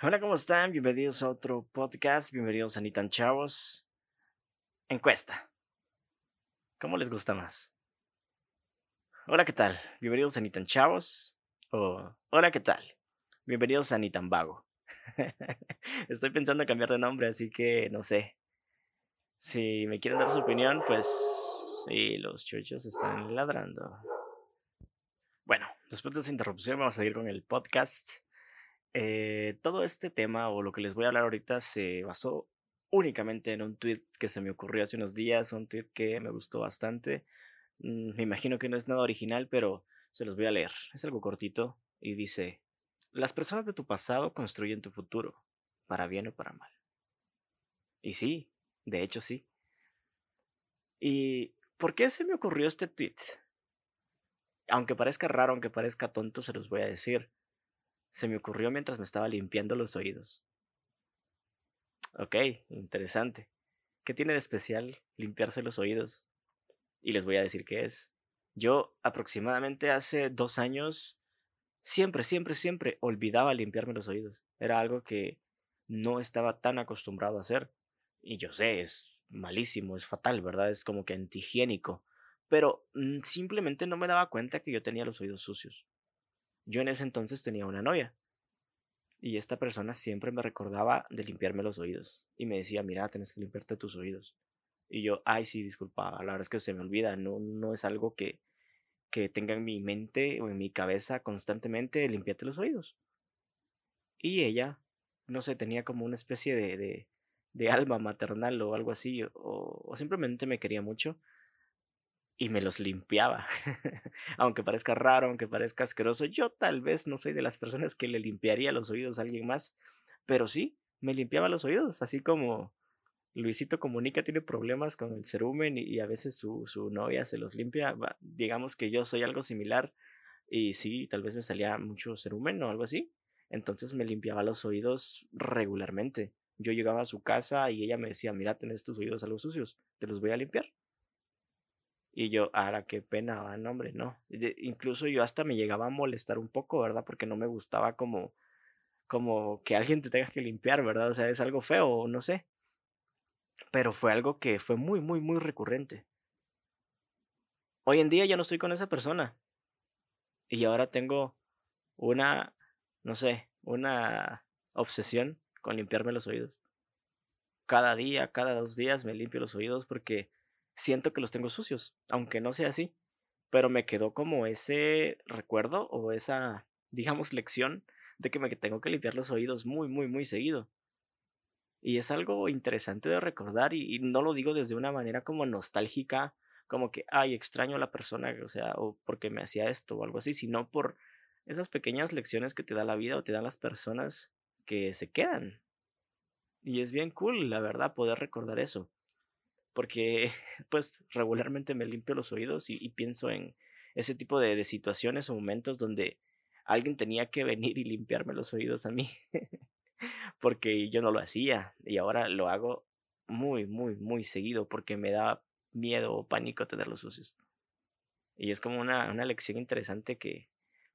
Hola, ¿cómo están? Bienvenidos a otro podcast. Bienvenidos a Nitan Chavos. Encuesta. ¿Cómo les gusta más? Hola, ¿qué tal? Bienvenidos a Nitan Chavos. O hola, ¿qué tal? Bienvenidos a Nitan Vago. Estoy pensando en cambiar de nombre, así que no sé. Si me quieren dar su opinión, pues sí, los chuchos están ladrando. Bueno, después de esa interrupción vamos a seguir con el podcast. Eh, todo este tema o lo que les voy a hablar ahorita se basó únicamente en un tweet que se me ocurrió hace unos días, un tweet que me gustó bastante. Mm, me imagino que no es nada original, pero se los voy a leer. Es algo cortito y dice, las personas de tu pasado construyen tu futuro, para bien o para mal. Y sí, de hecho sí. ¿Y por qué se me ocurrió este tweet? Aunque parezca raro, aunque parezca tonto, se los voy a decir se me ocurrió mientras me estaba limpiando los oídos. Ok, interesante. ¿Qué tiene de especial limpiarse los oídos? Y les voy a decir qué es. Yo aproximadamente hace dos años siempre, siempre, siempre olvidaba limpiarme los oídos. Era algo que no estaba tan acostumbrado a hacer. Y yo sé, es malísimo, es fatal, ¿verdad? Es como que antihigiénico. Pero mm, simplemente no me daba cuenta que yo tenía los oídos sucios. Yo en ese entonces tenía una novia. Y esta persona siempre me recordaba de limpiarme los oídos. Y me decía, mira, tienes que limpiarte tus oídos. Y yo, ay, sí, disculpa, la verdad es que se me olvida, no, no es algo que, que tenga en mi mente o en mi cabeza constantemente, limpiarte los oídos. Y ella, no sé, tenía como una especie de, de, alma maternal o algo así, o simplemente me quería mucho y me los limpiaba. aunque parezca raro, aunque parezca asqueroso, yo tal vez no soy de las personas que le limpiaría los oídos a alguien más, pero sí, me limpiaba los oídos, así como Luisito Comunica tiene problemas con el cerumen y, a veces su, su, novia se los limpia, digamos que yo soy algo similar y sí, tal vez me salía mucho cerumen o algo así, entonces me limpiaba los oídos regularmente. Yo llegaba a su casa y ella me decía, mira, tenés tus oídos algo sucios, te los voy a limpiar. Y yo, ahora qué pena, no, hombre, no. incluso yo hasta me llegaba a molestar un poco, ¿verdad? Porque no me gustaba como, como que alguien te tenga que limpiar, ¿verdad? O sea, es algo feo, no sé. Pero fue algo que fue muy, muy, muy recurrente. Hoy en día ya no estoy con esa persona. Y ahora tengo una, no sé, una obsesión con limpiarme los oídos. Cada día, cada dos días me limpio los oídos porque siento que los tengo sucios, aunque no sea así. Pero me quedó como ese recuerdo o esa, digamos, lección de que me tengo que limpiar los oídos muy, muy, muy seguido. Y es algo interesante de recordar y, no lo digo desde una manera como nostálgica, como que, ay, extraño a la persona, o sea, o porque me hacía esto o algo así, sino por esas pequeñas lecciones que te da la vida o te dan las personas que se quedan. Y es bien cool, la verdad, poder recordar eso porque pues regularmente me limpio los oídos y, pienso en ese tipo de, situaciones o momentos donde alguien tenía que venir y limpiarme los oídos a mí, porque yo no lo hacía y ahora lo hago muy, muy, muy seguido porque me da miedo o pánico tenerlos sucios. Y es como una, una lección interesante que,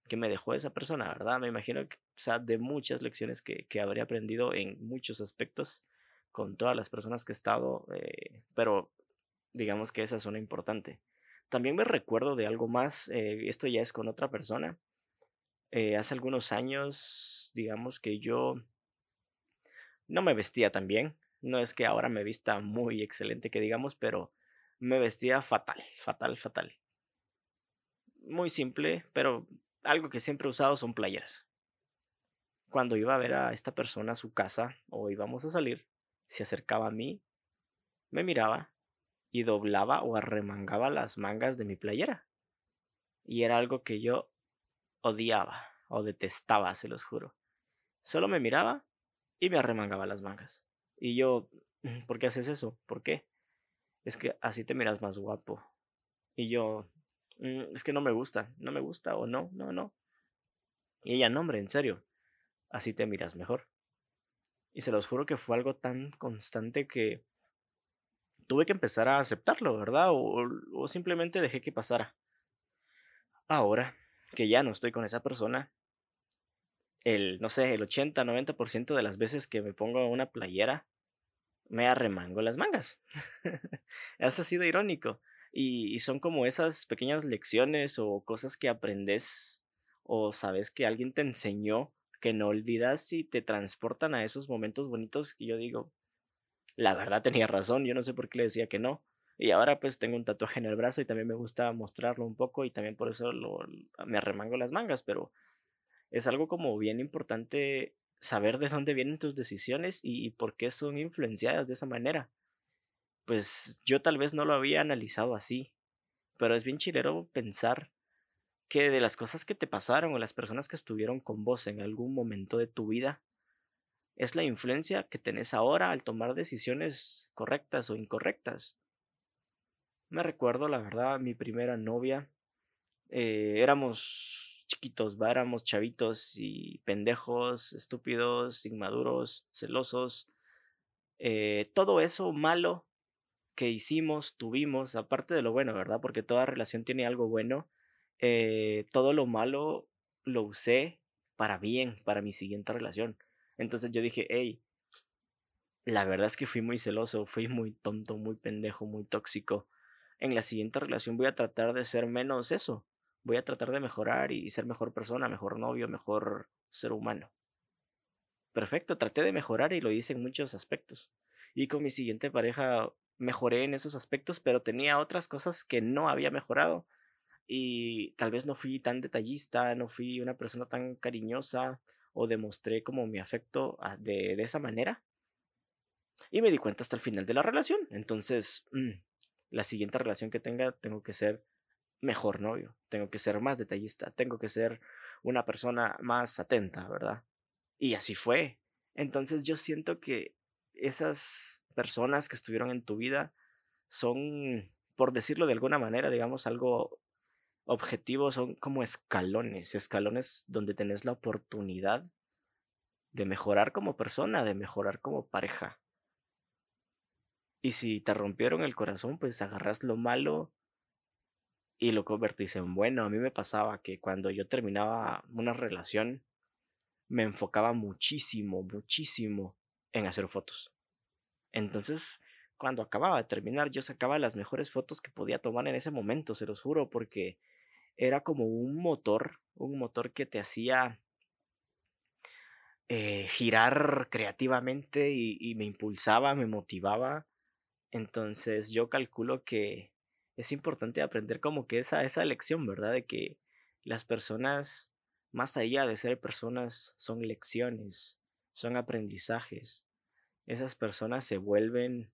que me dejó esa persona, ¿verdad? Me imagino que, o sea, de muchas lecciones que, que habría aprendido en muchos aspectos, con todas las personas que he estado, eh, pero digamos que esa es una importante. También me recuerdo de algo más, eh, esto ya es con otra persona. Eh, hace algunos años, digamos que yo no me vestía tan bien. No es que ahora me vista muy excelente, que digamos, pero me vestía fatal, fatal, fatal. Muy simple, pero algo que siempre he usado son playeras. Cuando iba a ver a esta persona a su casa o íbamos a salir, se acercaba a mí, me miraba y doblaba o arremangaba las mangas de mi playera. Y era algo que yo odiaba o detestaba, se los juro. Solo me miraba y me arremangaba las mangas. Y yo, mm, ¿por qué haces eso? ¿Por qué? Es que así te miras más guapo. Y yo, mm, es que no me gusta, no me gusta o no, no, no. Y ella, no, hombre, en serio, así te miras mejor. Y se los juro que fue algo tan constante que tuve que empezar a aceptarlo, ¿verdad? O, simplemente dejé que pasara. Ahora que ya no estoy con esa persona, el, no sé, el 80, 90% de las veces que me pongo una playera, me arremango las mangas. Eso ha sido irónico. Y, son como esas pequeñas lecciones o cosas que aprendes o sabes que alguien te enseñó que no olvidas y te transportan a esos momentos bonitos que yo digo, la verdad tenía razón, yo no sé por qué le decía que no. Y ahora pues tengo un tatuaje en el brazo y también me gusta mostrarlo un poco y también por eso me arremango las mangas, pero es algo como bien importante saber de dónde vienen tus decisiones y, por qué son influenciadas de esa manera. Pues yo tal vez no lo había analizado así, pero es bien chilero pensar que de las cosas que te pasaron o las personas que estuvieron con vos en algún momento de tu vida, es la influencia que tenés ahora al tomar decisiones correctas o incorrectas. Me recuerdo, la verdad, mi primera novia. Eh, éramos chiquitos, ¿va? éramos chavitos y pendejos, estúpidos, inmaduros, celosos. Eh, todo eso malo que hicimos, tuvimos, aparte de lo bueno, ¿verdad? Porque toda relación tiene algo bueno. Eh, todo lo malo lo usé para bien, para mi siguiente relación. Entonces yo dije, hey, la verdad es que fui muy celoso, fui muy tonto, muy pendejo, muy tóxico en la siguiente relación voy a tratar de ser menos eso. Voy a tratar de mejorar y ser mejor persona, mejor novio, mejor ser humano. Perfecto, traté de mejorar y lo hice en muchos aspectos. Y con mi siguiente pareja mejoré en esos aspectos, pero tenía otras cosas que no había mejorado. Y tal vez no fui tan detallista, no fui una persona tan cariñosa o demostré como mi afecto ah, de, esa manera. Y me di cuenta hasta el final de la relación. Entonces, mm, la siguiente relación que tenga, tengo que ser mejor novio, tengo que ser más detallista, tengo que ser una persona más atenta, ¿verdad? Y así fue. Entonces yo siento que esas personas que estuvieron en tu vida son, por decirlo de alguna manera, digamos, algo objetivo, son como escalones, escalones donde tenés la oportunidad de mejorar como persona, de mejorar como pareja. Y si te rompieron el corazón, pues agarras lo malo y lo convertís en bueno. A mí me pasaba que cuando yo terminaba una relación, me enfocaba muchísimo, muchísimo en hacer fotos. Entonces, cuando acababa de terminar, yo sacaba las mejores fotos que podía tomar en ese momento, se los juro, porque era como un motor, un motor que te hacía eh, girar creativamente y me impulsaba, me motivaba entonces yo calculo que es importante aprender como que esa, esa lección, ¿verdad? De que las personas, más allá de ser personas, son lecciones, son aprendizajes. Esas personas se vuelven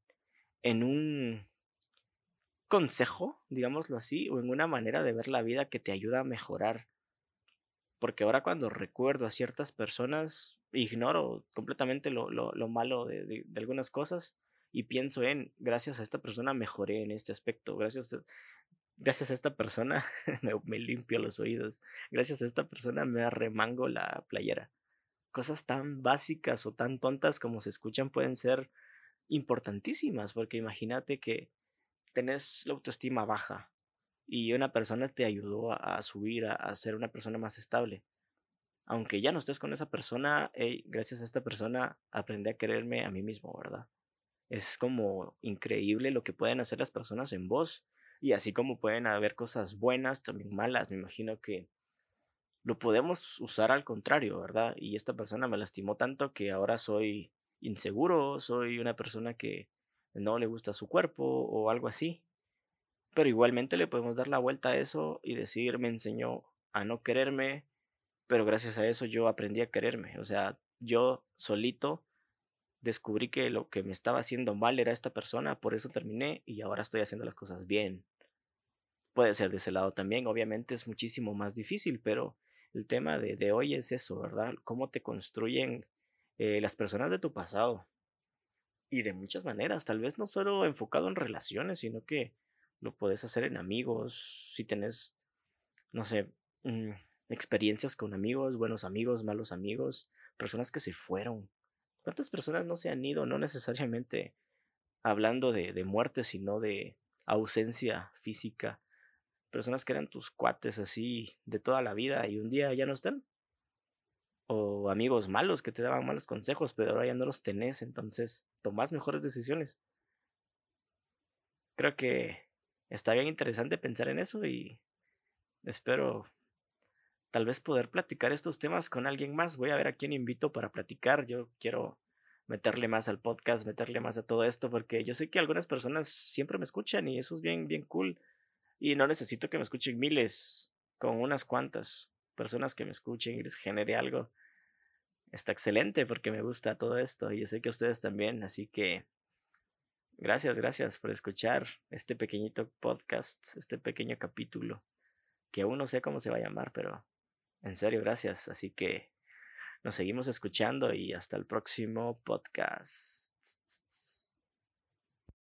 en un consejo, digámoslo así, o en una manera de ver la vida que te ayuda a mejorar. Porque ahora cuando recuerdo a ciertas personas, ignoro completamente lo, malo de algunas cosas y pienso en, gracias a esta persona mejoré en este aspecto, gracias a, gracias a esta persona me, limpio los oídos, gracias a esta persona me arremango la playera. Cosas tan básicas o tan tontas como se escuchan pueden ser importantísimas, porque imagínate que tenés la autoestima baja y una persona te ayudó a, subir, a, ser una persona más estable. Aunque ya no estés con esa persona, gracias a esta persona aprendí a quererme a mí mismo, ¿verdad? es como increíble lo que pueden hacer las personas en voz. Y así como pueden haber cosas buenas, también malas. Me imagino que lo podemos usar al contrario, ¿verdad? Y esta persona me lastimó tanto que ahora soy inseguro, soy una persona que no le gusta su cuerpo o algo así. Pero igualmente le podemos dar la vuelta a eso y decir, me enseñó a no quererme, pero gracias a eso yo aprendí a quererme. O sea, yo solito descubrí que lo que me estaba haciendo mal era esta persona, por eso terminé y ahora estoy haciendo las cosas bien. Puede ser de ese lado también, obviamente es muchísimo más difícil, pero el tema de, hoy es eso, ¿verdad? Cómo te construyen eh, las personas de tu pasado. Y de muchas maneras, tal vez no solo enfocado en relaciones, sino que lo puedes hacer en amigos, si tenés, no sé, mm, experiencias con amigos, buenos amigos, malos amigos, personas que se fueron, ¿Cuántas personas no se han ido? No necesariamente hablando de, de muerte, sino de ausencia física. Personas que eran tus cuates así de toda la vida y un día ya no están. O amigos malos que te daban malos consejos, pero ahora ya no los tenés, entonces tomás mejores decisiones. Creo que está bien interesante pensar en eso y espero tal vez poder platicar estos temas con alguien más. Voy a ver a quién invito para platicar. Yo quiero meterle más al podcast, meterle más a todo esto, porque yo sé que algunas personas siempre me escuchan y eso es bien, bien cool. Y no necesito que me escuchen miles, con unas cuantas personas que me escuchen y les genere algo está excelente porque me gusta todo esto y yo sé que ustedes también, así que gracias, gracias por escuchar este pequeñito podcast, este pequeño capítulo, que aún no sé cómo se va a llamar, pero en serio, gracias, así que nos seguimos escuchando y hasta el próximo podcast.